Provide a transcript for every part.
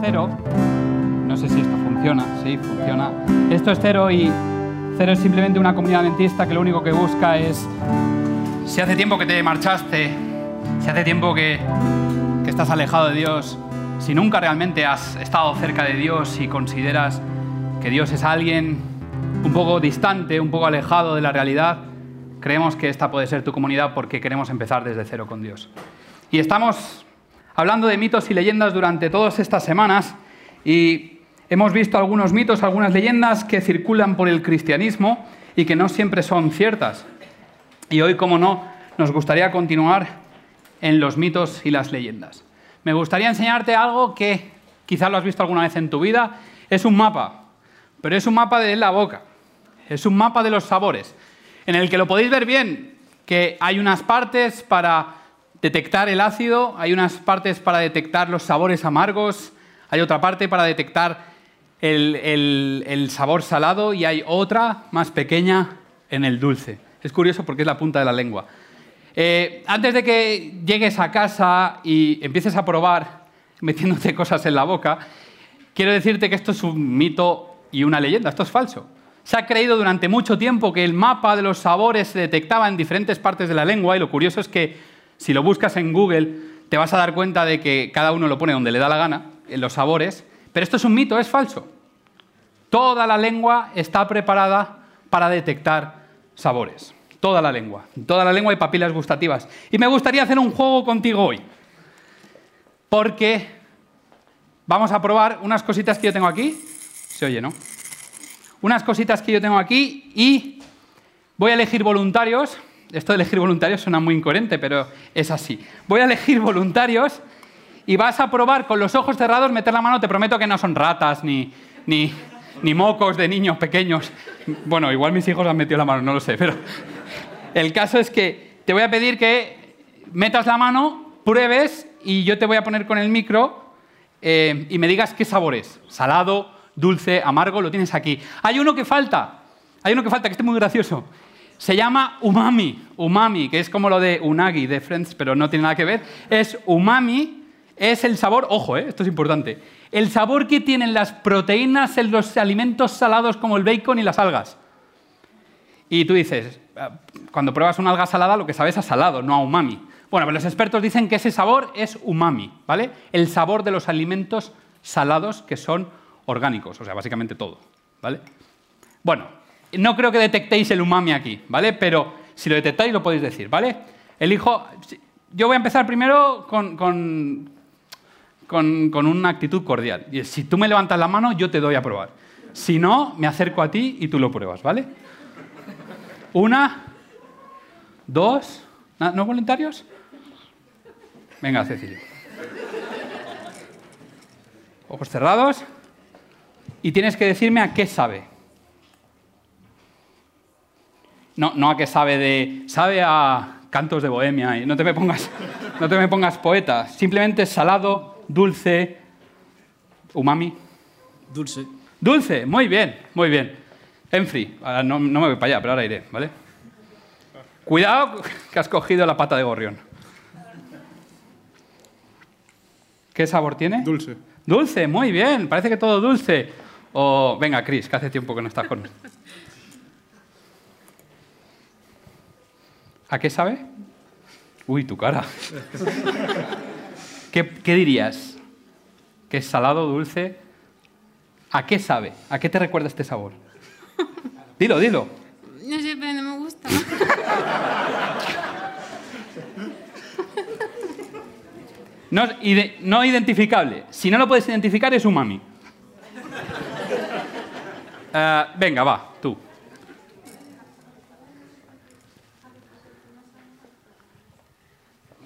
cero. No sé si esto funciona. Sí, funciona. Esto es cero y cero es simplemente una comunidad adventista que lo único que busca es si hace tiempo que te marchaste, si hace tiempo que, que estás alejado de Dios, si nunca realmente has estado cerca de Dios y consideras que Dios es alguien un poco distante, un poco alejado de la realidad, creemos que esta puede ser tu comunidad porque queremos empezar desde cero con Dios. Y estamos hablando de mitos y leyendas durante todas estas semanas y hemos visto algunos mitos, algunas leyendas que circulan por el cristianismo y que no siempre son ciertas. Y hoy, como no, nos gustaría continuar en los mitos y las leyendas. Me gustaría enseñarte algo que quizás lo has visto alguna vez en tu vida. Es un mapa, pero es un mapa de la boca. Es un mapa de los sabores, en el que lo podéis ver bien, que hay unas partes para detectar el ácido, hay unas partes para detectar los sabores amargos, hay otra parte para detectar el, sabor salado y hay otra más pequeña en el dulce. Es curioso porque es la punta de la lengua. Eh, antes de que llegues a casa y empieces a probar metiéndote cosas en la boca, quiero decirte que esto es un mito y una leyenda, esto es falso. Se ha creído durante mucho tiempo que el mapa de los sabores se detectaba en diferentes partes de la lengua y lo curioso es que si lo buscas en Google te vas a dar cuenta de que cada uno lo pone donde le da la gana, en los sabores, pero esto es un mito, es falso. Toda la lengua está preparada para detectar sabores. Toda la lengua. Toda la lengua y papilas gustativas. Y me gustaría hacer un juego contigo hoy. Porque vamos a probar unas cositas que yo tengo aquí. Se oye, ¿no? Unas cositas que yo tengo aquí y voy a elegir voluntarios. Esto de elegir voluntarios suena muy incoherente, pero es así. Voy a elegir voluntarios y vas a probar con los ojos cerrados meter la mano. Te prometo que no son ratas ni, ni, mocos de niños pequeños. Bueno, igual mis hijos han metido la mano, no lo sé, pero el caso es que te voy a pedir que metas la mano, pruebes y yo te voy a poner con el micro eh, y me digas qué sabor es. Salado, dulce, amargo, lo tienes aquí. Hay uno que falta, hay uno que falta, que esté muy gracioso. Se llama umami, umami, que es como lo de unagi de Friends, pero no tiene nada que ver. Es umami, es el sabor, ojo, eh, esto es importante, el sabor que tienen las proteínas en los alimentos salados como el bacon y las algas. Y tú dices, ah, cuando pruebas una alga salada lo que sabes es a salado, no a umami. Bueno, pues los expertos dicen que ese sabor es umami, ¿vale? El sabor de los alimentos salados que son orgánicos, o sea, básicamente todo, ¿vale? Bueno, no creo que detectéis el umami aquí, ¿vale? Pero si lo detectáis lo podéis decir, ¿vale? Elijo, yo voy a empezar primero con, con, con, una actitud cordial. Y si tú me levantas la mano, yo te doy a probar. Si no, me acerco a ti y tú lo pruebas, ¿vale? Una, dos, ¿no voluntarios? Venga, Cecilia. Ojos cerrados. Y tienes que decirme a qué sabe. No, no a qué sabe de. Sabe a cantos de bohemia. Y no te me pongas, no te me pongas poeta. Simplemente salado, dulce, umami. Dulce. Dulce, muy bien, muy bien. Enfri, no, no me voy para allá, pero ahora iré, ¿vale? Cuidado que has cogido la pata de gorrión. ¿Qué sabor tiene? Dulce. Dulce, muy bien, parece que todo dulce. O, venga, Chris, que hace tiempo que no estás con... ¿A qué sabe? Uy, tu cara. ¿Qué, ¿Qué, dirías? ¿Que es salado, dulce? ¿A qué sabe? ¿A qué te recuerda este sabor? Dilo, dilo. No sé, pero no me gusta. No, no identificable. Si no lo puedes identificar, es umami. Uh, venga, va, tú.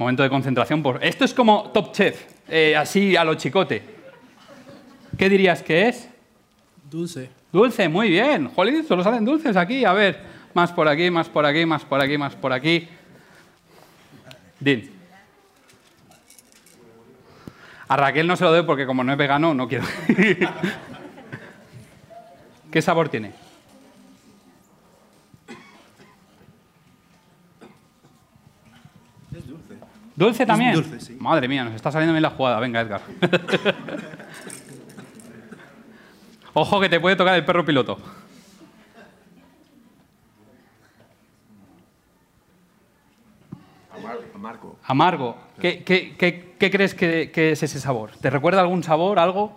Momento de concentración. Por... Esto es como Top Chef, eh, así a lo chicote. ¿Qué dirías que es? Dulce. Dulce, muy bien. Jolín, solo salen dulces aquí. A ver, más por aquí, más por aquí, más por aquí, más por aquí. Din. A Raquel no se lo doy porque como no es vegano, no quiero. ¿Qué sabor tiene? Es dulce. ¿Dulce también? dulce, sí. Madre mía, nos está saliendo bien la jugada. Venga, Edgar. Ojo que te puede tocar el perro piloto. Amargo. Amargo. ¿Qué, qué- qué- qué crees que, que es ese sabor? ¿Te recuerda algún sabor, algo?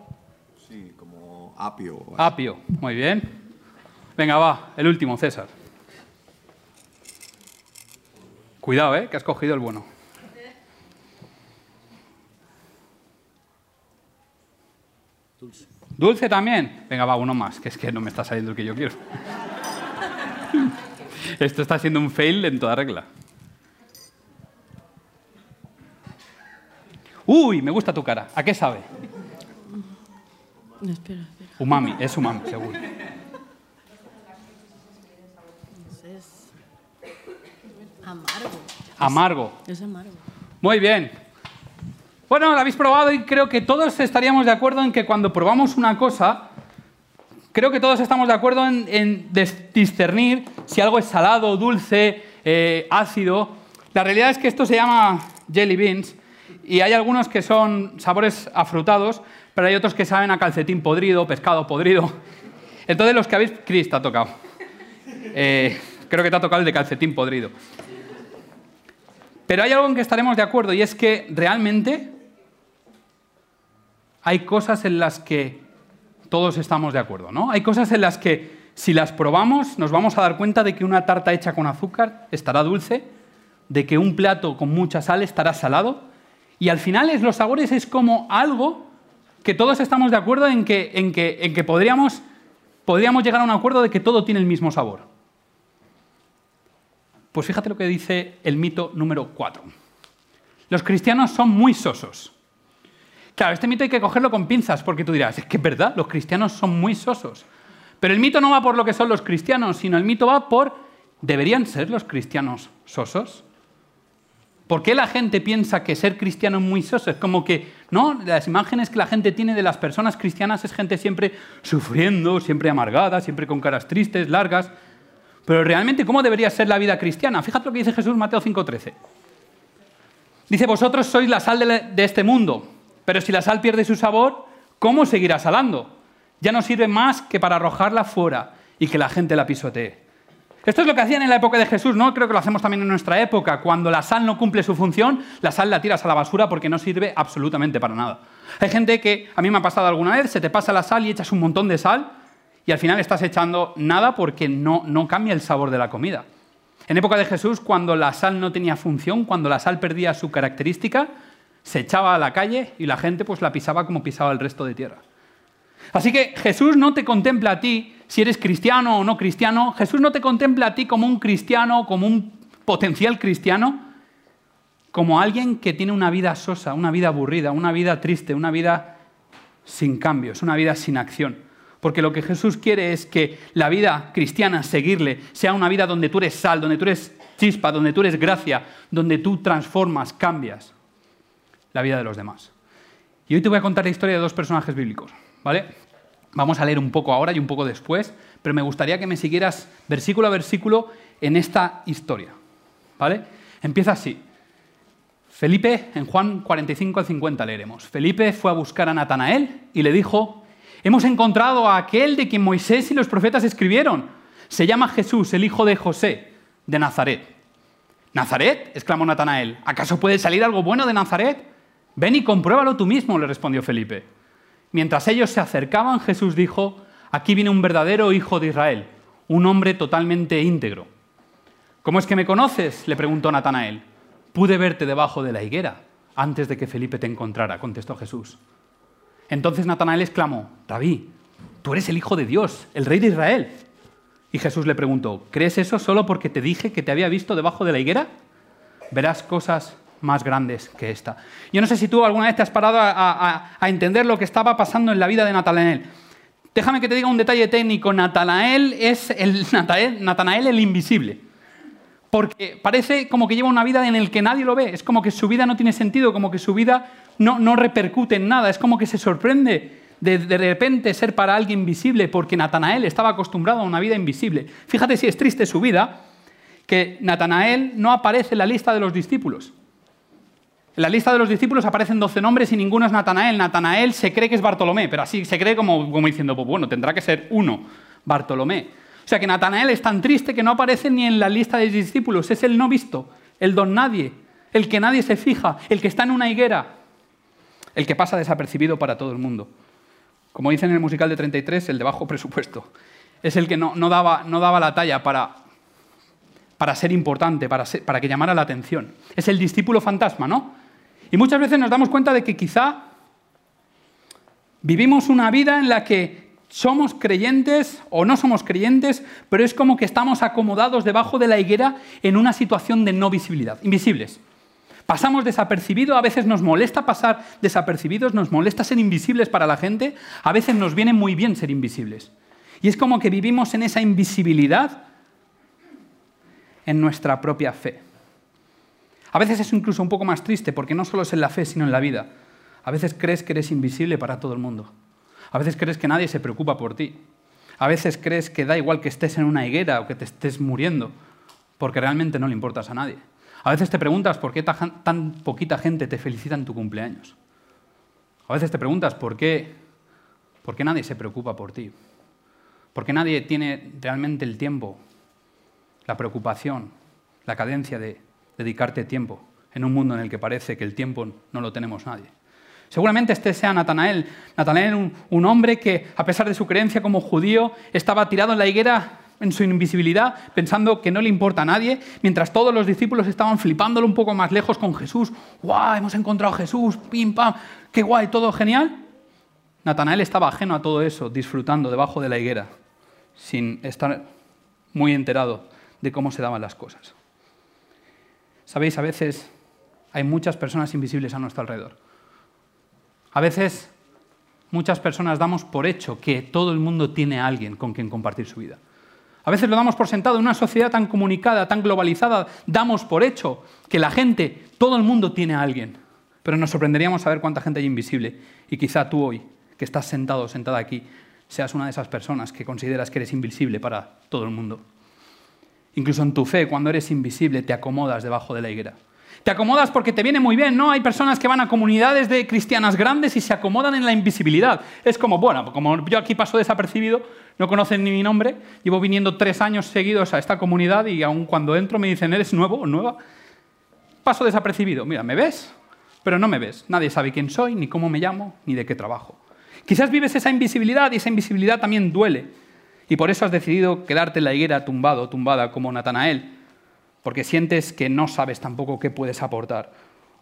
Sí, como apio. Apio. Muy bien. Venga, va. El último, César. Cuidado, ¿eh? Que has cogido el bueno. Dulce. ¿Dulce también? Venga, va, uno más, que es que no me está saliendo el que yo quiero. Esto está siendo un fail en toda regla. Uy, me gusta tu cara. ¿A qué sabe? No, espera, espera. Umami, es umami, seguro. No sé, es amargo. Amargo. Es amargo. Muy bien. Bueno, lo habéis probado y creo que todos estaríamos de acuerdo en que cuando probamos una cosa, creo que todos estamos de acuerdo en, discernir si algo es salado, dulce, eh, ácido. La realidad es que esto se llama jelly beans y hay algunos que son sabores afrutados, pero hay otros que saben a calcetín podrido, pescado podrido. Entonces los que habéis... Chris, te ha tocado. Eh, creo que te ha tocado el de calcetín podrido. Pero hay algo en que estaremos de acuerdo y es que realmente hay cosas en las que todos estamos de acuerdo, ¿no? Hay cosas en las que si las probamos nos vamos a dar cuenta de que una tarta hecha con azúcar estará dulce, de que un plato con mucha sal estará salado y al final es, los sabores es como algo que todos estamos de acuerdo en que, en que, en que podríamos, podríamos llegar a un acuerdo de que todo tiene el mismo sabor. Pues fíjate lo que dice el mito número 4. Los cristianos son muy sosos. Claro, este mito hay que cogerlo con pinzas porque tú dirás, es que es verdad, los cristianos son muy sosos. Pero el mito no va por lo que son los cristianos, sino el mito va por, ¿deberían ser los cristianos sosos? ¿Por qué la gente piensa que ser cristiano es muy soso? Es como que, ¿no? Las imágenes que la gente tiene de las personas cristianas es gente siempre sufriendo, siempre amargada, siempre con caras tristes, largas. Pero realmente, ¿cómo debería ser la vida cristiana? Fíjate lo que dice Jesús en Mateo 5:13. Dice, vosotros sois la sal de, este mundo, pero si la sal pierde su sabor, ¿cómo seguirá salando? Ya no sirve más que para arrojarla fuera y que la gente la pisotee. Esto es lo que hacían en la época de Jesús, ¿no? Creo que lo hacemos también en nuestra época. Cuando la sal no cumple su función, la sal la tiras a la basura porque no sirve absolutamente para nada. Hay gente que, a mí me ha pasado alguna vez, se te pasa la sal y echas un montón de sal y al final estás echando nada porque no, no cambia el sabor de la comida. En época de Jesús, cuando la sal no tenía función, cuando la sal perdía su característica, se echaba a la calle y la gente pues la pisaba como pisaba el resto de tierra. Así que Jesús no te contempla a ti, si eres cristiano o no cristiano, Jesús no te contempla a ti como un cristiano, como un potencial cristiano, como alguien que tiene una vida sosa, una vida aburrida, una vida triste, una vida sin cambios, una vida sin acción. Porque lo que Jesús quiere es que la vida cristiana, seguirle, sea una vida donde tú eres sal, donde tú eres chispa, donde tú eres gracia, donde tú transformas, cambias la vida de los demás. Y hoy te voy a contar la historia de dos personajes bíblicos, ¿vale? Vamos a leer un poco ahora y un poco después, pero me gustaría que me siguieras versículo a versículo en esta historia, ¿vale? Empieza así. Felipe, en Juan 45 al 50 leeremos. Felipe fue a buscar a Natanael y le dijo, hemos encontrado a aquel de quien Moisés y los profetas escribieron. Se llama Jesús, el hijo de José, de Nazaret. ¿Nazaret? exclamó Natanael. ¿Acaso puede salir algo bueno de Nazaret? Ven y compruébalo tú mismo, le respondió Felipe. Mientras ellos se acercaban, Jesús dijo, aquí viene un verdadero hijo de Israel, un hombre totalmente íntegro. ¿Cómo es que me conoces? le preguntó Natanael. Pude verte debajo de la higuera antes de que Felipe te encontrara, contestó Jesús. Entonces Natanael exclamó, Rabí, tú eres el Hijo de Dios, el Rey de Israel. Y Jesús le preguntó, ¿crees eso solo porque te dije que te había visto debajo de la higuera? Verás cosas más grandes que esta. Yo no sé si tú alguna vez te has parado a, entender lo que estaba pasando en la vida de Natanael. Déjame que te diga un detalle técnico. Natanael es el, Natanael el invisible. Porque parece como que lleva una vida en la que nadie lo ve. Es como que su vida no tiene sentido, como que su vida no, no repercute en nada. Es como que se sorprende de, de repente ser para alguien visible, porque Natanael estaba acostumbrado a una vida invisible. Fíjate si es triste su vida, que Natanael no aparece en la lista de los discípulos. En la lista de los discípulos aparecen 12 nombres y ninguno es Natanael. Natanael se cree que es Bartolomé, pero así se cree como, como diciendo, pues bueno, tendrá que ser uno, Bartolomé. O sea que Natanael es tan triste que no aparece ni en la lista de discípulos. Es el no visto, el don nadie, el que nadie se fija, el que está en una higuera, el que pasa desapercibido para todo el mundo. Como dicen en el musical de 33, el de bajo presupuesto. Es el que no, daba, la talla para, ser importante, para, para que llamara la atención. Es el discípulo fantasma, ¿no? Y muchas veces nos damos cuenta de que quizá vivimos una vida en la que somos creyentes o no somos creyentes, pero es como que estamos acomodados debajo de la higuera en una situación de no visibilidad, invisibles. Pasamos desapercibido, a veces nos molesta pasar desapercibidos, nos molesta ser invisibles para la gente, a veces nos viene muy bien ser invisibles. Y es como que vivimos en esa invisibilidad en nuestra propia fe. A veces es incluso un poco más triste porque no solo es en la fe, sino en la vida. A veces crees que eres invisible para todo el mundo. A veces crees que nadie se preocupa por ti. A veces crees que da igual que estés en una higuera o que te estés muriendo, porque realmente no le importas a nadie. A veces te preguntas por qué ta- tan poquita gente te felicita en tu cumpleaños. A veces te preguntas por qué, por qué nadie se preocupa por ti. Por qué nadie tiene realmente el tiempo, la preocupación, la cadencia de dedicarte tiempo en un mundo en el que parece que el tiempo no lo tenemos nadie. Seguramente este sea Natanael. Natanael, un, hombre que, a pesar de su creencia como judío, estaba tirado en la higuera en su invisibilidad, pensando que no le importa a nadie, mientras todos los discípulos estaban flipándolo un poco más lejos con Jesús. ¡Guau! Hemos encontrado a Jesús, pim, pam, qué guay, todo genial. Natanael estaba ajeno a todo eso, disfrutando debajo de la higuera, sin estar muy enterado de cómo se daban las cosas. Sabéis, a veces hay muchas personas invisibles a nuestro alrededor. A veces muchas personas damos por hecho que todo el mundo tiene alguien con quien compartir su vida. A veces lo damos por sentado. En una sociedad tan comunicada, tan globalizada, damos por hecho que la gente, todo el mundo tiene alguien. Pero nos sorprenderíamos saber cuánta gente hay invisible. Y quizá tú hoy, que estás sentado o sentada aquí, seas una de esas personas que consideras que eres invisible para todo el mundo. Incluso en tu fe, cuando eres invisible, te acomodas debajo de la higuera. Te acomodas porque te viene muy bien, ¿no? Hay personas que van a comunidades de cristianas grandes y se acomodan en la invisibilidad. Es como, bueno, como yo aquí paso desapercibido, no conocen ni mi nombre, llevo viniendo tres años seguidos a esta comunidad y aun cuando entro me dicen, ¿eres nuevo o nueva? Paso desapercibido. Mira, ¿me ves? Pero no me ves. Nadie sabe quién soy, ni cómo me llamo, ni de qué trabajo. Quizás vives esa invisibilidad y esa invisibilidad también duele. Y por eso has decidido quedarte en la higuera tumbado, tumbada, como Natanael, porque sientes que no sabes tampoco qué puedes aportar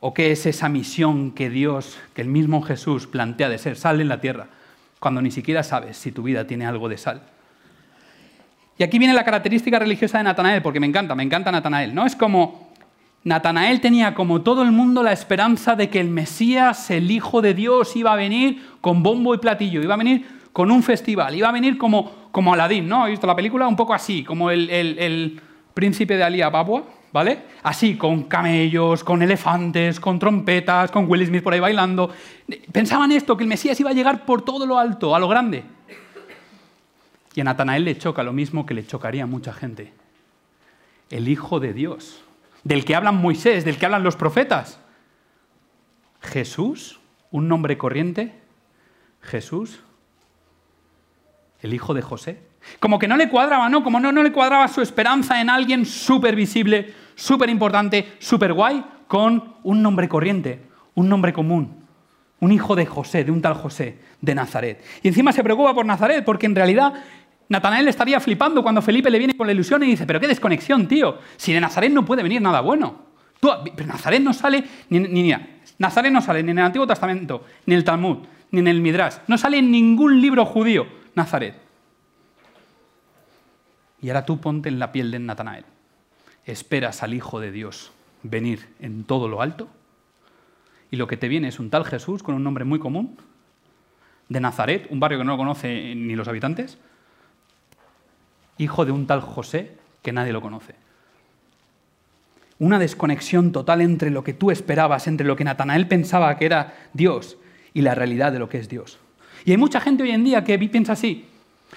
o qué es esa misión que Dios, que el mismo Jesús plantea de ser sal en la tierra, cuando ni siquiera sabes si tu vida tiene algo de sal. Y aquí viene la característica religiosa de Natanael, porque me encanta, me encanta Natanael, ¿no? Es como Natanael tenía como todo el mundo la esperanza de que el Mesías, el Hijo de Dios, iba a venir con bombo y platillo, iba a venir con un festival, iba a venir como, como Aladín, ¿no? ¿Has visto la película? Un poco así, como el, el- el príncipe de Ali Ababua, ¿vale? Así, con camellos, con elefantes, con trompetas, con Will Smith por ahí bailando. Pensaban esto, que el Mesías iba a llegar por todo lo alto, a lo grande. Y a Natanael le choca lo mismo que le chocaría a mucha gente. El Hijo de Dios, del que hablan Moisés, del que hablan los profetas. Jesús, un nombre corriente. Jesús, el hijo de José. Como que no le cuadraba, ¿no? Como no, no le cuadraba su esperanza en alguien súper visible, súper importante, súper guay, con un nombre corriente, un nombre común. Un hijo de José, de un tal José, de Nazaret. Y encima se preocupa por Nazaret, porque en realidad Natanael estaría flipando cuando Felipe le viene con la ilusión y dice, pero qué desconexión, tío. Si de Nazaret no puede venir nada bueno. Pero Nazaret no sale, ni- Nazaret no sale ni en el Antiguo Testamento, ni en el Talmud, ni en el Midrash. No sale en ningún libro judío, Nazaret. Y ahora tú ponte en la piel de Natanael. Esperas al Hijo de Dios venir en todo lo alto y lo que te viene es un tal Jesús con un nombre muy común, de Nazaret, un barrio que no lo conoce ni los habitantes, hijo de un tal José que nadie lo conoce. Una desconexión total entre lo que tú esperabas, entre lo que Natanael pensaba que era Dios y la realidad de lo que es Dios. Y hay mucha gente hoy en día que piensa así.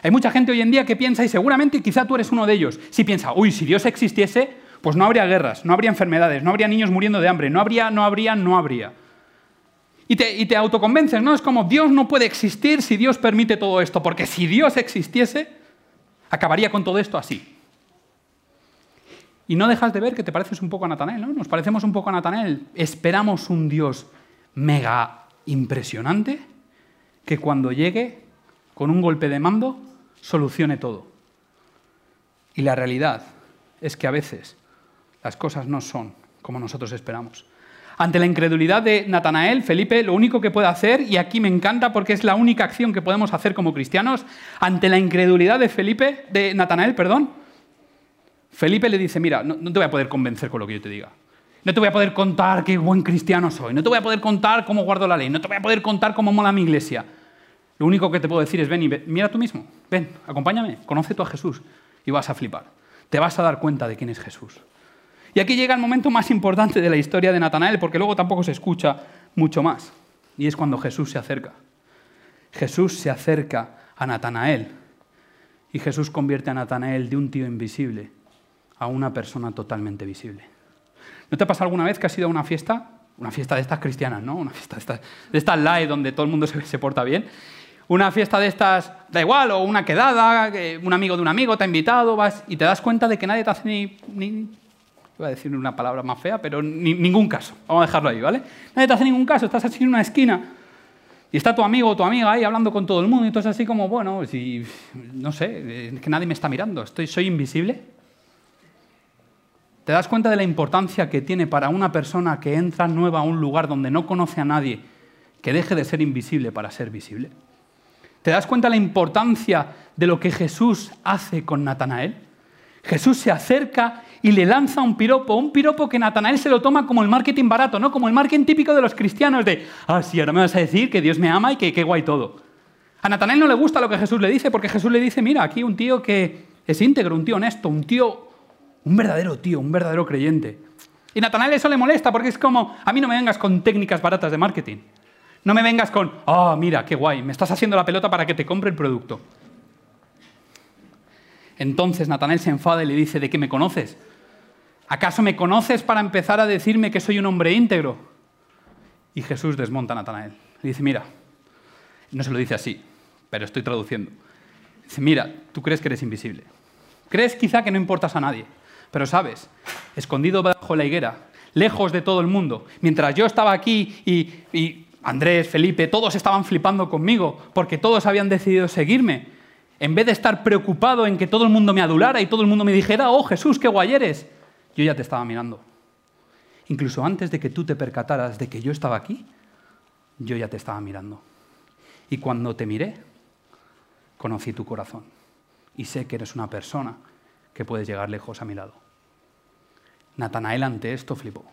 Hay mucha gente hoy en día que piensa, y seguramente quizá tú eres uno de ellos, si piensa, uy, si Dios existiese, pues no habría guerras, no habría enfermedades, no habría niños muriendo de hambre, no habría, no habría, no habría. Y te, y te autoconvences, ¿no? Es como Dios no puede existir si Dios permite todo esto, porque si Dios existiese, acabaría con todo esto así. Y no dejas de ver que te pareces un poco a Natanael, ¿no? Nos parecemos un poco a Natanael. Esperamos un Dios mega impresionante que cuando llegue, con un golpe de mando, solucione todo. Y la realidad es que a veces las cosas no son como nosotros esperamos. Ante la incredulidad de Natanael, Felipe lo único que puede hacer, y aquí me encanta porque es la única acción que podemos hacer como cristianos, ante la incredulidad de Felipe, de Natanael, perdón, Felipe le dice, mira, no, no te voy a poder convencer con lo que yo te diga. No te voy a poder contar qué buen cristiano soy. No te voy a poder contar cómo guardo la ley. No te voy a poder contar cómo mola mi iglesia. Lo único que te puedo decir es, ven y mira tú mismo. Ven, acompáñame. Conoce tú a Jesús y vas a flipar. Te vas a dar cuenta de quién es Jesús. Y aquí llega el momento más importante de la historia de Natanael, porque luego tampoco se escucha mucho más. Y es cuando Jesús se acerca. Jesús se acerca a Natanael. Y Jesús convierte a Natanael de un tío invisible a una persona totalmente visible. ¿No te ha pasado alguna vez que has ido a una fiesta? Una fiesta de estas cristianas, ¿no? Una fiesta de estas, de estas light donde todo el mundo se, se porta bien. Una fiesta de estas, da igual, o una quedada, que un amigo de un amigo te ha invitado, vas y te das cuenta de que nadie te hace ni, ni iba a decir una palabra más fea, pero ni- ningún caso. Vamos a dejarlo ahí, ¿vale? Nadie te hace ningún caso, estás así en una esquina y está tu amigo o tu amiga ahí hablando con todo el mundo y tú es así como, bueno, si, no sé, es que nadie me está mirando, estoy, soy invisible. ¿Te das cuenta de la importancia que tiene para una persona que entra nueva a un lugar donde no conoce a nadie que deje de ser invisible para ser visible? ¿Te das cuenta de la importancia de lo que Jesús hace con Natanael? Jesús se acerca y le lanza un piropo, un piropo que Natanael se lo toma como el marketing barato, ¿no? Como el marketing típico de los cristianos de, ah, sí, ahora me vas a decir que Dios me ama y que qué guay todo. A Natanael no le gusta lo que Jesús le dice porque Jesús le dice, mira, aquí un tío que es íntegro, un tío honesto, un tío, un verdadero tío, un verdadero creyente. Y Natanael eso le molesta porque es como, a mí no me vengas con técnicas baratas de marketing. No me vengas con, ah, mira, qué guay, me estás haciendo la pelota para que te compre el producto. Entonces Natanael se enfada y le dice, ¿de qué me conoces? ¿Acaso me conoces para empezar a decirme que soy un hombre íntegro? Y Jesús desmonta a Natanael. Le dice, mira, no se lo dice así, pero estoy traduciendo. Dice, mira, tú crees que eres invisible. Crees quizá que no importas a nadie, pero sabes, escondido bajo la higuera, lejos de todo el mundo, mientras yo estaba aquí y, y Andrés, Felipe, todos estaban flipando conmigo porque todos habían decidido seguirme. En vez de estar preocupado en que todo el mundo me adulara y todo el mundo me dijera, oh Jesús, qué guay eres, yo ya te estaba mirando. Incluso antes de que tú te percataras de que yo estaba aquí, yo ya te estaba mirando. Y cuando te miré, conocí tu corazón. Y sé que eres una persona que puedes llegar lejos a mi lado. Natanael ante esto flipó.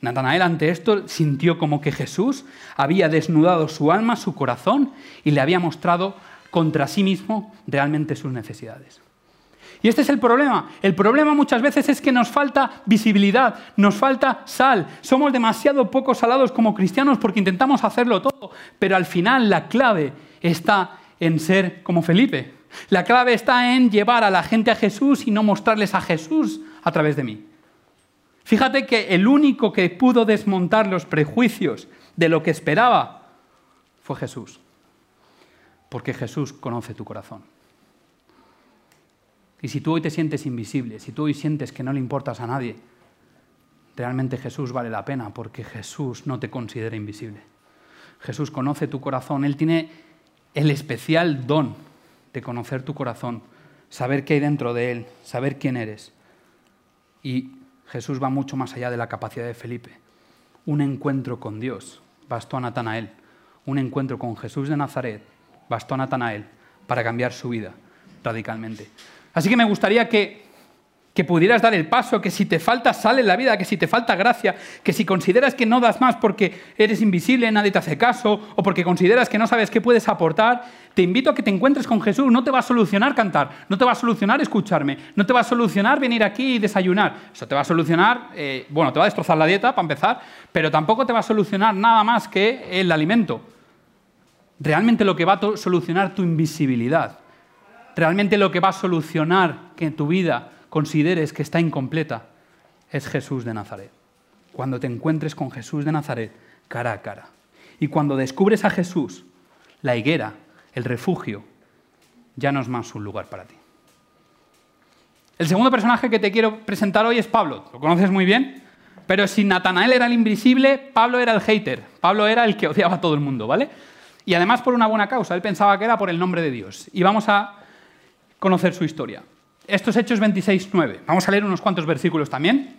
Natanael ante esto sintió como que Jesús había desnudado su alma, su corazón, y le había mostrado contra sí mismo realmente sus necesidades. Y este es el problema. El problema muchas veces es que nos falta visibilidad, nos falta sal. Somos demasiado poco salados como cristianos porque intentamos hacerlo todo, pero al final la clave está en ser como Felipe. La clave está en llevar a la gente a Jesús y no mostrarles a Jesús a través de mí. Fíjate que el único que pudo desmontar los prejuicios de lo que esperaba fue Jesús. Porque Jesús conoce tu corazón. Y si tú hoy te sientes invisible, si tú hoy sientes que no le importas a nadie, realmente Jesús vale la pena porque Jesús no te considera invisible. Jesús conoce tu corazón, Él tiene el especial don de conocer tu corazón, saber qué hay dentro de Él, saber quién eres. Y Jesús va mucho más allá de la capacidad de Felipe. Un encuentro con Dios bastó a Natanael. Un encuentro con Jesús de Nazaret bastó a Natanael para cambiar su vida radicalmente. Así que me gustaría que, que pudieras dar el paso, que si te falta sal en la vida, que si te falta gracia, que si consideras que no das más porque eres invisible, nadie te hace caso, o porque consideras que no sabes qué puedes aportar, te invito a que te encuentres con Jesús. No te va a solucionar cantar, no te va a solucionar escucharme, no te va a solucionar venir aquí y desayunar. Eso te va a solucionar, eh, bueno, te va a destrozar la dieta para empezar, pero tampoco te va a solucionar nada más que el alimento. Realmente lo que va a solucionar tu invisibilidad, realmente lo que va a solucionar que tu vida consideres que está incompleta, es Jesús de Nazaret. Cuando te encuentres con Jesús de Nazaret cara a cara. Y cuando descubres a Jesús, la higuera, el refugio, ya no es más un lugar para ti. El segundo personaje que te quiero presentar hoy es Pablo. Lo conoces muy bien, pero si Natanael era el invisible, Pablo era el hater. Pablo era el que odiaba a todo el mundo, ¿vale? Y además por una buena causa. Él pensaba que era por el nombre de Dios. Y vamos a conocer su historia. Esto es Hechos 26.9. Vamos a leer unos cuantos versículos también.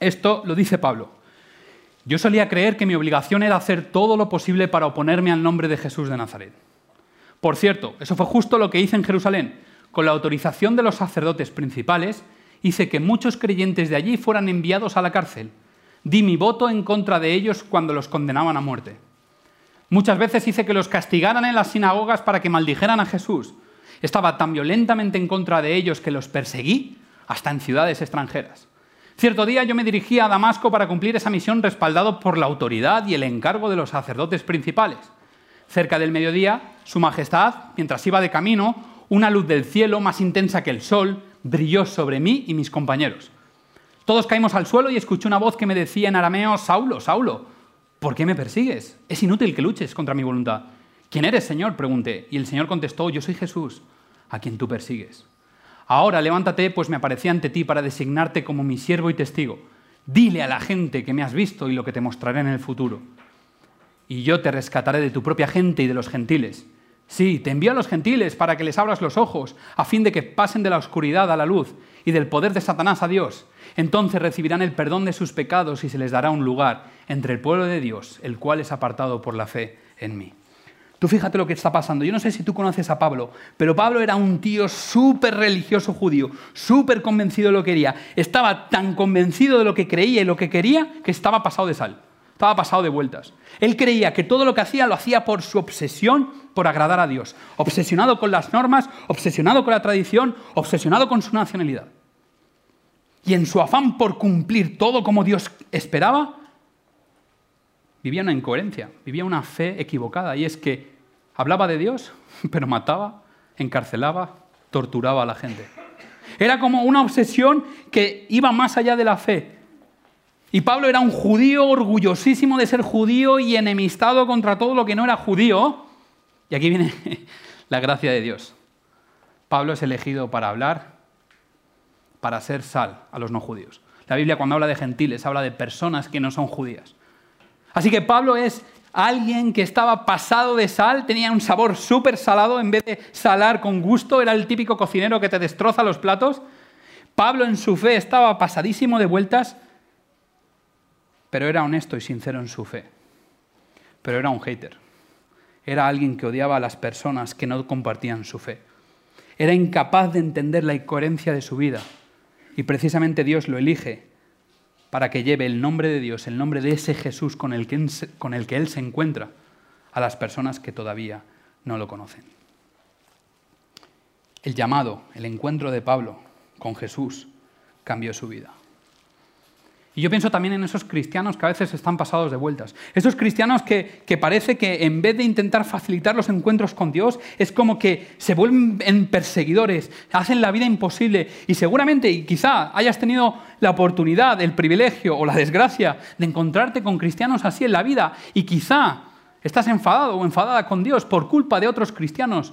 Esto lo dice Pablo. Yo solía creer que mi obligación era hacer todo lo posible para oponerme al nombre de Jesús de Nazaret. Por cierto, eso fue justo lo que hice en Jerusalén. Con la autorización de los sacerdotes principales, hice que muchos creyentes de allí fueran enviados a la cárcel. Di mi voto en contra de ellos cuando los condenaban a muerte. Muchas veces hice que los castigaran en las sinagogas para que maldijeran a Jesús. Estaba tan violentamente en contra de ellos que los perseguí hasta en ciudades extranjeras. Cierto día yo me dirigí a Damasco para cumplir esa misión respaldado por la autoridad y el encargo de los sacerdotes principales. Cerca del mediodía, Su Majestad, mientras iba de camino, una luz del cielo más intensa que el sol brilló sobre mí y mis compañeros. Todos caímos al suelo y escuché una voz que me decía en arameo, Saulo, Saulo, ¿por qué me persigues? Es inútil que luches contra mi voluntad. ¿Quién eres, Señor? pregunté. Y el Señor contestó, yo soy Jesús, a quien tú persigues. Ahora levántate, pues me aparecí ante ti para designarte como mi siervo y testigo. Dile a la gente que me has visto y lo que te mostraré en el futuro. Y yo te rescataré de tu propia gente y de los gentiles. Sí, te envío a los gentiles para que les abras los ojos, a fin de que pasen de la oscuridad a la luz y del poder de Satanás a Dios. Entonces recibirán el perdón de sus pecados y se les dará un lugar entre el pueblo de Dios, el cual es apartado por la fe en mí. Tú fíjate lo que está pasando. Yo no sé si tú conoces a Pablo, pero Pablo era un tío súper religioso judío, súper convencido de lo que quería. Estaba tan convencido de lo que creía y lo que quería que estaba pasado de sal. Estaba pasado de vueltas. Él creía que todo lo que hacía lo hacía por su obsesión por agradar a Dios. Obsesionado con las normas, obsesionado con la tradición, obsesionado con su nacionalidad. Y en su afán por cumplir todo como Dios esperaba, vivía una incoherencia, vivía una fe equivocada. Y es que hablaba de Dios, pero mataba, encarcelaba, torturaba a la gente. Era como una obsesión que iba más allá de la fe. Y Pablo era un judío orgullosísimo de ser judío y enemistado contra todo lo que no era judío. Y aquí viene la gracia de Dios. Pablo es elegido para hablar, para ser sal a los no judíos. La Biblia cuando habla de gentiles habla de personas que no son judías. Así que Pablo es alguien que estaba pasado de sal, tenía un sabor súper salado, en vez de salar con gusto, era el típico cocinero que te destroza los platos. Pablo en su fe estaba pasadísimo de vueltas, pero era honesto y sincero en su fe. Pero era un hater. Era alguien que odiaba a las personas que no compartían su fe. Era incapaz de entender la incoherencia de su vida. Y precisamente Dios lo elige para que lleve el nombre de Dios, el nombre de ese Jesús con el, que, Él se encuentra, a las personas que todavía no lo conocen. El llamado, el encuentro de Pablo con Jesús cambió su vida. Y yo pienso también en esos cristianos que a veces están pasados de vueltas. Esos cristianos que, que, parece que en vez de intentar facilitar los encuentros con Dios, es como que se vuelven perseguidores, hacen la vida imposible. Y seguramente, y quizá hayas tenido la oportunidad, el privilegio o la desgracia de encontrarte con cristianos así en la vida. Y quizá estás enfadado o enfadada con Dios por culpa de otros cristianos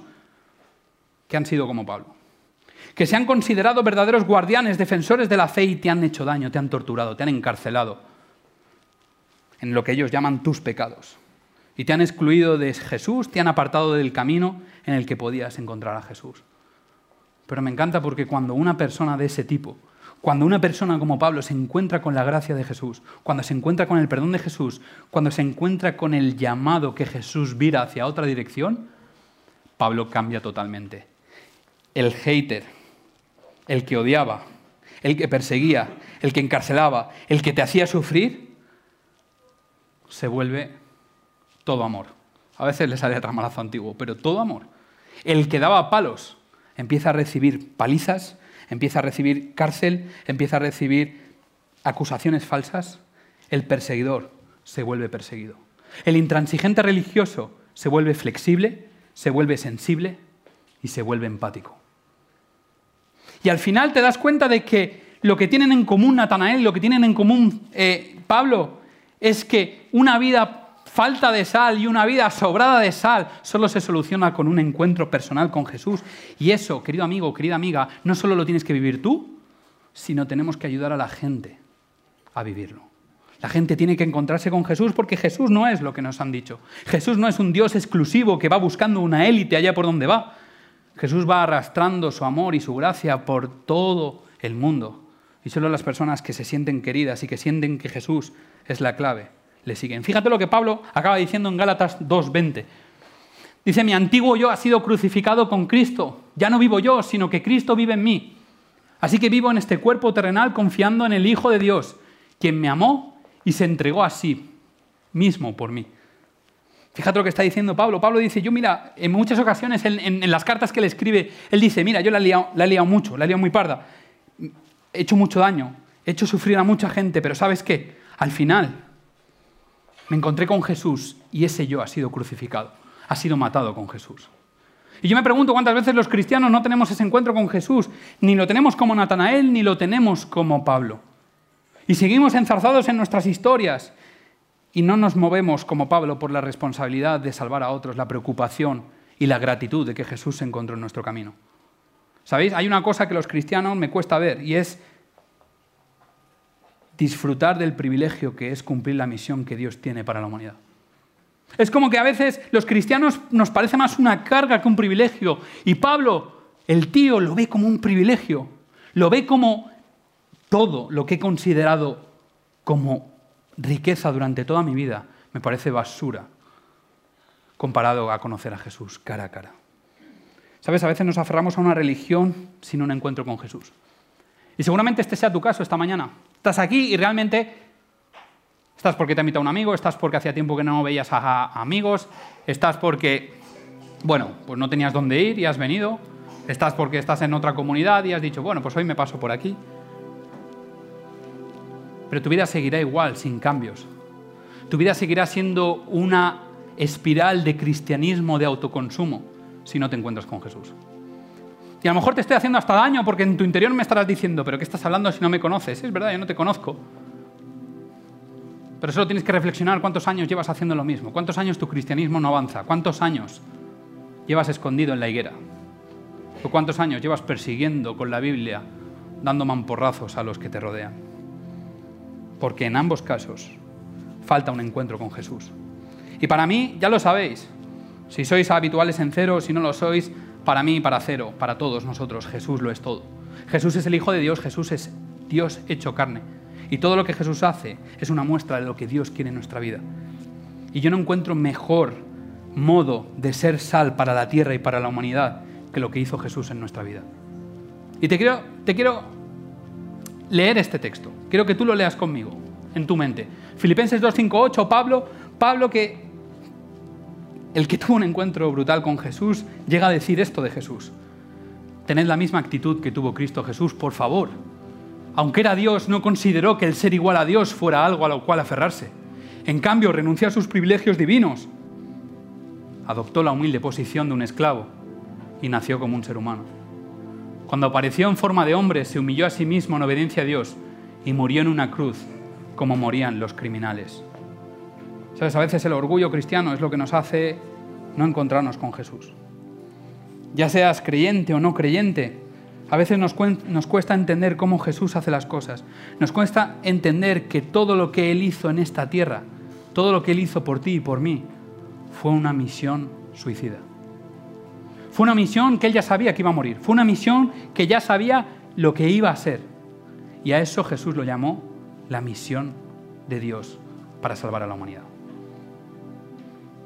que han sido como Pablo que se han considerado verdaderos guardianes, defensores de la fe y te han hecho daño, te han torturado, te han encarcelado en lo que ellos llaman tus pecados. Y te han excluido de Jesús, te han apartado del camino en el que podías encontrar a Jesús. Pero me encanta porque cuando una persona de ese tipo, cuando una persona como Pablo se encuentra con la gracia de Jesús, cuando se encuentra con el perdón de Jesús, cuando se encuentra con el llamado que Jesús vira hacia otra dirección, Pablo cambia totalmente. El hater, el que odiaba, el que perseguía, el que encarcelaba, el que te hacía sufrir, se vuelve todo amor. A veces le sale tramalazo antiguo, pero todo amor. El que daba palos empieza a recibir palizas, empieza a recibir cárcel, empieza a recibir acusaciones falsas. El perseguidor se vuelve perseguido. El intransigente religioso se vuelve flexible, se vuelve sensible y se vuelve empático. Y al final te das cuenta de que lo que tienen en común Natanael, lo que tienen en común eh, Pablo, es que una vida falta de sal y una vida sobrada de sal solo se soluciona con un encuentro personal con Jesús. Y eso, querido amigo, querida amiga, no solo lo tienes que vivir tú, sino tenemos que ayudar a la gente a vivirlo. La gente tiene que encontrarse con Jesús porque Jesús no es lo que nos han dicho. Jesús no es un Dios exclusivo que va buscando una élite allá por donde va. Jesús va arrastrando su amor y su gracia por todo el mundo. Y solo las personas que se sienten queridas y que sienten que Jesús es la clave le siguen. Fíjate lo que Pablo acaba diciendo en Gálatas 2.20. Dice, mi antiguo yo ha sido crucificado con Cristo. Ya no vivo yo, sino que Cristo vive en mí. Así que vivo en este cuerpo terrenal confiando en el Hijo de Dios, quien me amó y se entregó a sí mismo por mí. Fíjate lo que está diciendo Pablo. Pablo dice, yo mira, en muchas ocasiones en, las cartas que le escribe, él dice, mira, yo la he, liado, la he liado mucho, la he liado muy parda, he hecho mucho daño, he hecho sufrir a mucha gente, pero ¿sabes qué? Al final me encontré con Jesús y ese yo ha sido crucificado, ha sido matado con Jesús. Y yo me pregunto cuántas veces los cristianos no tenemos ese encuentro con Jesús, ni lo tenemos como Natanael, ni lo tenemos como Pablo. Y seguimos enzarzados en nuestras historias y no nos movemos como Pablo por la responsabilidad de salvar a otros, la preocupación y la gratitud de que Jesús se encontró en nuestro camino. ¿Sabéis? Hay una cosa que los cristianos me cuesta ver y es disfrutar del privilegio que es cumplir la misión que Dios tiene para la humanidad. Es como que a veces los cristianos nos parece más una carga que un privilegio. Y Pablo, el tío, lo ve como un privilegio. Lo ve como todo lo que he considerado como riqueza durante toda mi vida. Me parece basura comparado a conocer a Jesús cara a cara. Sabes, a veces nos aferramos a una religión sin un encuentro con Jesús. Y seguramente este sea tu caso esta mañana. Estás aquí y realmente estás porque te ha invitado un amigo, estás porque hacía tiempo que no veías a, amigos, estás porque, bueno, pues no tenías dónde ir y has venido, estás porque estás en otra comunidad y has dicho, bueno, pues hoy me paso por aquí. Pero tu vida seguirá igual, sin cambios. Tu vida seguirá siendo una espiral de cristianismo, de autoconsumo, si no te encuentras con Jesús. Y a lo mejor te estoy haciendo hasta daño porque en tu interior me estarás diciendo, pero ¿qué estás hablando si no me conoces? Es verdad, yo no te conozco. Pero solo tienes que reflexionar cuántos años llevas haciendo lo mismo, cuántos años tu cristianismo no avanza, cuántos años llevas escondido en la higuera, o cuántos años llevas persiguiendo con la Biblia, dando mamporrazos a los que te rodean. Porque en ambos casos falta un encuentro con Jesús. Y para mí, ya lo sabéis, si sois habituales en cero, si no lo sois, para mí, para cero, para todos nosotros, Jesús lo es todo. Jesús es el Hijo de Dios, Jesús es Dios hecho carne. Y todo lo que Jesús hace es una muestra de lo que Dios quiere en nuestra vida. Y yo no encuentro mejor modo de ser sal para la tierra y para la humanidad que lo que hizo Jesús en nuestra vida. Y te quiero, te quiero leer este texto. Quiero que tú lo leas conmigo, en tu mente. Filipenses 2.5.8, Pablo, Pablo que el que tuvo un encuentro brutal con Jesús llega a decir esto de Jesús. Tened la misma actitud que tuvo Cristo Jesús, por favor. Aunque era Dios, no consideró que el ser igual a Dios fuera algo a lo cual aferrarse. En cambio, renunció a sus privilegios divinos. Adoptó la humilde posición de un esclavo y nació como un ser humano. Cuando apareció en forma de hombre, se humilló a sí mismo en obediencia a Dios y murió en una cruz como morían los criminales. ¿Sabes? A veces el orgullo cristiano es lo que nos hace no encontrarnos con Jesús. Ya seas creyente o no creyente, a veces nos, cuesta entender cómo Jesús hace las cosas. Nos cuesta entender que todo lo que Él hizo en esta tierra, todo lo que Él hizo por ti y por mí, fue una misión suicida. Fue una misión que Él ya sabía que iba a morir. Fue una misión que ya sabía lo que iba a ser. Y a eso Jesús lo llamó la misión de Dios para salvar a la humanidad.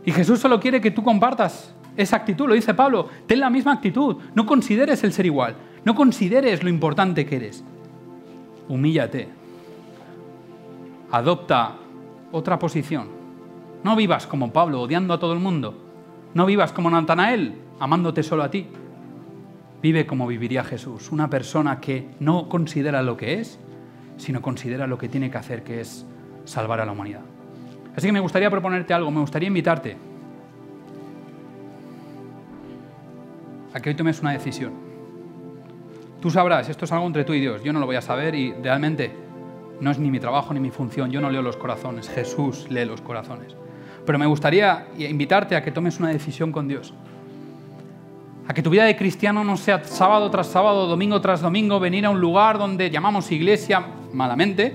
Y Jesús solo quiere que tú compartas esa actitud, lo dice Pablo, ten la misma actitud, no consideres el ser igual, no consideres lo importante que eres. Humíllate. Adopta otra posición. No vivas como Pablo, odiando a todo el mundo. No vivas como Natanael, amándote solo a ti. Vive como viviría Jesús, una persona que no considera lo que es, sino considera lo que tiene que hacer, que es salvar a la humanidad. Así que me gustaría proponerte algo, me gustaría invitarte a que hoy tomes una decisión. Tú sabrás, esto es algo entre tú y Dios, yo no lo voy a saber y realmente no es ni mi trabajo ni mi función, yo no leo los corazones, Jesús lee los corazones. Pero me gustaría invitarte a que tomes una decisión con Dios. A que tu vida de cristiano no sea sábado tras sábado, domingo tras domingo, venir a un lugar donde llamamos iglesia malamente,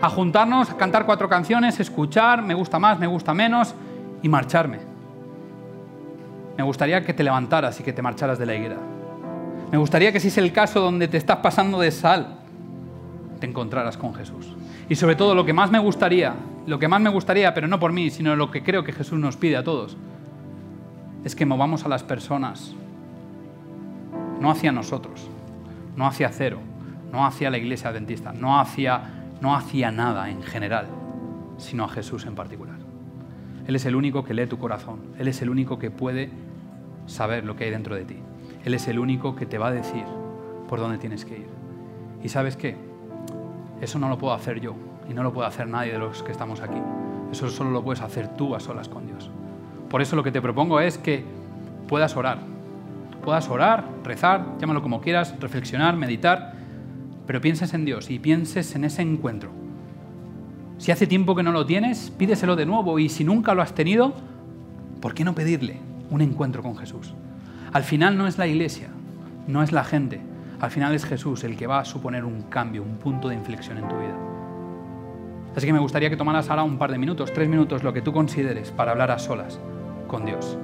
a juntarnos, a cantar cuatro canciones, escuchar, me gusta más, me gusta menos y marcharme. Me gustaría que te levantaras y que te marcharas de la higuera. Me gustaría que si es el caso donde te estás pasando de sal, te encontraras con Jesús. Y sobre todo lo que más me gustaría, lo que más me gustaría, pero no por mí, sino lo que creo que Jesús nos pide a todos, es que movamos a las personas, no hacia nosotros, no hacia cero, no hacia la iglesia adventista, no hacia, no hacia nada en general, sino a Jesús en particular. Él es el único que lee tu corazón, Él es el único que puede saber lo que hay dentro de ti. Él es el único que te va a decir por dónde tienes que ir. ¿Y sabes qué? Eso no lo puedo hacer yo y no lo puede hacer nadie de los que estamos aquí. Eso solo lo puedes hacer tú a solas con Dios. Por eso lo que te propongo es que puedas orar. Puedas orar, rezar, llámalo como quieras, reflexionar, meditar, pero pienses en Dios y pienses en ese encuentro. Si hace tiempo que no lo tienes, pídeselo de nuevo y si nunca lo has tenido, ¿por qué no pedirle un encuentro con Jesús? Al final no es la iglesia, no es la gente, al final es Jesús el que va a suponer un cambio, un punto de inflexión en tu vida. Así que me gustaría que tomaras ahora un par de minutos, tres minutos, lo que tú consideres para hablar a solas con Dios.